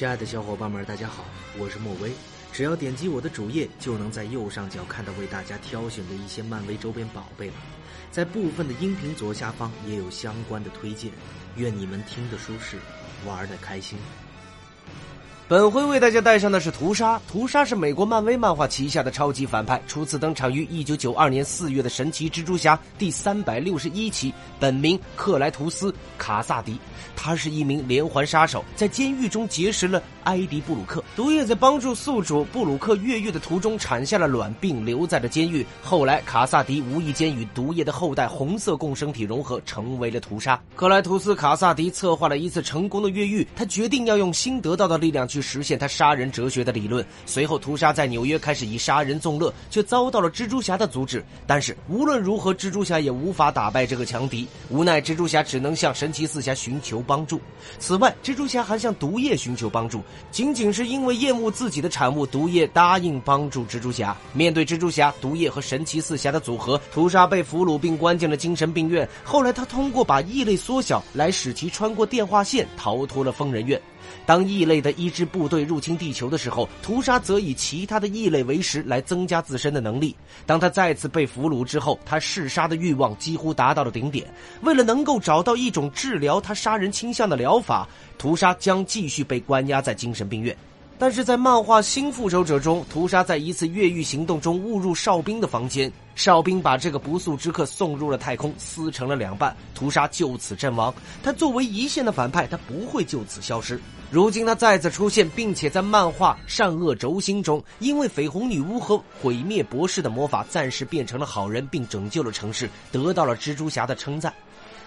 亲爱的小伙伴们，大家好，我是莫威。只要点击我的主页，就能在右上角看到为大家挑选的一些漫威周边宝贝了。在部分的音频左下方也有相关的推荐。愿你们听得舒适，玩得开心。本回为大家带上的是屠杀。屠杀是美国漫威漫画旗下的超级反派，初次登场于一九九二年四月的《神奇蜘蛛侠》第三百六十一期。本名克莱图斯·卡萨迪，他是一名连环杀手，在监狱中结识了埃迪·布鲁克。毒液在帮助宿主布鲁克越狱的途中产下了卵，并留在了监狱。后来，卡萨迪无意间与毒液的后代红色共生体融合，成为了屠杀。克莱图斯·卡萨迪策划了一次成功的越狱，他决定要用新得到的力量去。实现他杀人哲学的理论。随后，屠杀在纽约开始以杀人纵乐，却遭到了蜘蛛侠的阻止。但是无论如何，蜘蛛侠也无法打败这个强敌。无奈，蜘蛛侠只能向神奇四侠寻求帮助。此外，蜘蛛侠还向毒液寻求帮助，仅仅是因为厌恶自己的产物，毒液答应帮助蜘蛛侠。面对蜘蛛侠、毒液和神奇四侠的组合，屠杀被俘虏并关进了精神病院。后来，他通过把异类缩小来使其穿过电话线，逃脱了疯人院。当异类的一支部队入侵地球的时候，屠杀则以其他的异类为食来增加自身的能力。当他再次被俘虏之后，他嗜杀的欲望几乎达到了顶点。为了能够找到一种治疗他杀人倾向的疗法，屠杀将继续被关押在精神病院。但是在漫画《新复仇者》中，屠杀在一次越狱行动中误入哨兵的房间，哨兵把这个不速之客送入了太空，撕成了两半，屠杀就此阵亡。他作为一线的反派，他不会就此消失。如今他再次出现，并且在漫画《善恶轴心》中，因为绯红女巫和毁灭博士的魔法，暂时变成了好人，并拯救了城市，得到了蜘蛛侠的称赞。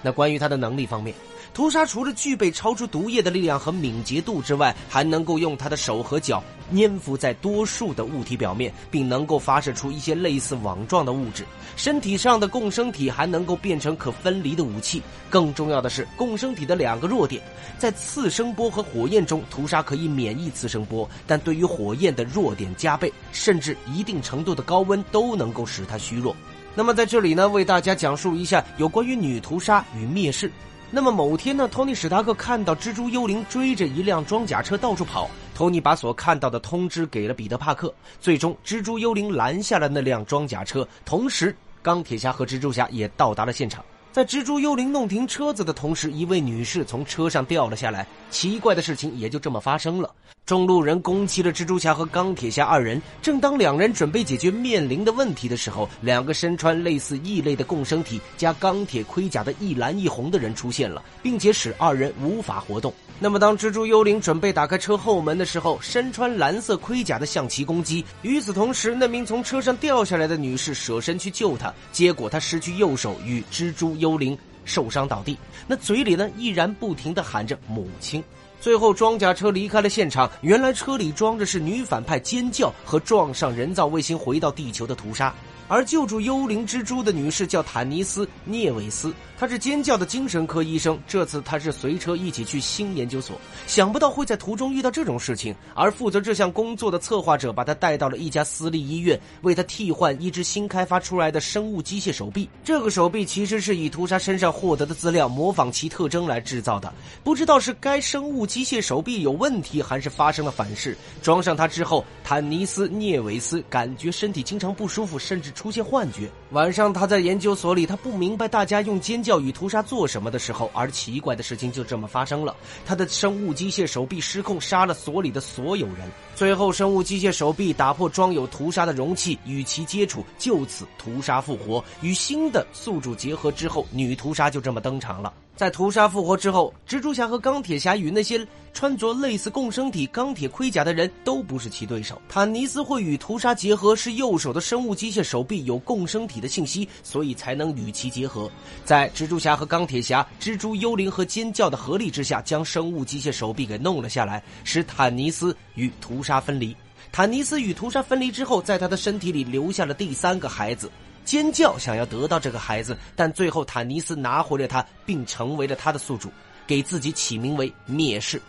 那关于他的能力方面，屠杀除了具备超出毒液的力量和敏捷度之外，还能够用他的手和脚粘附在多数的物体表面，并能够发射出一些类似网状的物质。身体上的共生体还能够变成可分离的武器。更重要的是，共生体的两个弱点，在次声波和火焰中，屠杀可以免疫次声波，但对于火焰的弱点加倍，甚至一定程度的高温都能够使它虚弱。那么在这里呢，为大家讲述一下有关于女屠杀与灭世。那么某天呢，托尼史塔克看到蜘蛛幽灵追着一辆装甲车到处跑，托尼把所看到的通知给了彼得帕克。最终，蜘蛛幽灵拦下了那辆装甲车，同时钢铁侠和蜘蛛侠也到达了现场。在蜘蛛幽灵弄停车子的同时，一位女士从车上掉了下来。奇怪的事情也就这么发生了。众路人攻击了蜘蛛侠和钢铁侠二人。正当两人准备解决面临的问题的时候，两个身穿类似异类的共生体加钢铁盔甲的一蓝一红的人出现了，并且使二人无法活动。那么，当蜘蛛幽灵准备打开车后门的时候，身穿蓝色盔甲的向其攻击。与此同时，那名从车上掉下来的女士舍身去救他，结果他失去右手，与蜘蛛幽灵受伤倒地。那嘴里呢，依然不停地喊着母亲。最后，装甲车离开了现场。原来车里装着是女反派尖叫和撞上人造卫星回到地球的屠杀。而救助幽灵蜘蛛的女士叫坦尼斯·涅韦斯，她是尖叫的精神科医生。这次她是随车一起去新研究所，想不到会在途中遇到这种事情。而负责这项工作的策划者把她带到了一家私立医院，为她替换一只新开发出来的生物机械手臂。这个手臂其实是以屠杀身上获得的资料模仿其特征来制造的。不知道是该生物机械手臂有问题，还是发生了反噬。装上它之后，坦尼斯·涅韦斯感觉身体经常不舒服，甚至。出现幻觉。晚上，他在研究所里，他不明白大家用尖叫与屠杀做什么的时候，而奇怪的事情就这么发生了。他的生物机械手臂失控，杀了所里的所有人。最后，生物机械手臂打破装有屠杀的容器，与其接触，就此屠杀复活。与新的宿主结合之后，女屠杀就这么登场了。在屠杀复活之后，蜘蛛侠和钢铁侠与那些穿着类似共生体钢铁盔甲的人都不是其对手。坦尼斯会与屠杀结合，是右手的生物机械手臂有共生体的信息，所以才能与其结合。在蜘蛛侠和钢铁侠、蜘蛛幽灵和尖叫的合力之下，将生物机械手臂给弄了下来，使坦尼斯与屠杀分离。坦尼斯与屠杀分离之后，在他的身体里留下了第三个孩子。尖叫想要得到这个孩子，但最后坦尼斯拿回了他，并成为了他的宿主，给自己起名为灭世。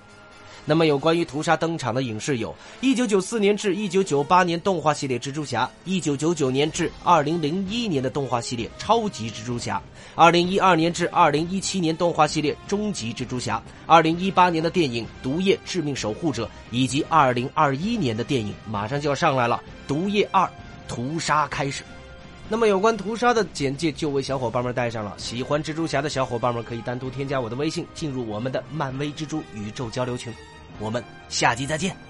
那么有关于屠杀登场的影视有：一九九四年至一九九八年动画系列《蜘蛛侠》，一九九九年至二零零一年的动画系列《超级蜘蛛侠》，二零一二年至二零一七年动画系列《终极蜘蛛侠》，二零一八年的电影《毒液：致命守护者》，以及二零二一年的电影马上就要上来了，《毒液二：屠杀开始》。那么有关屠杀的简介就为小伙伴们带上了。喜欢蜘蛛侠的小伙伴们可以单独添加我的微信，进入我们的漫威蜘蛛宇宙交流群。我们下集再见。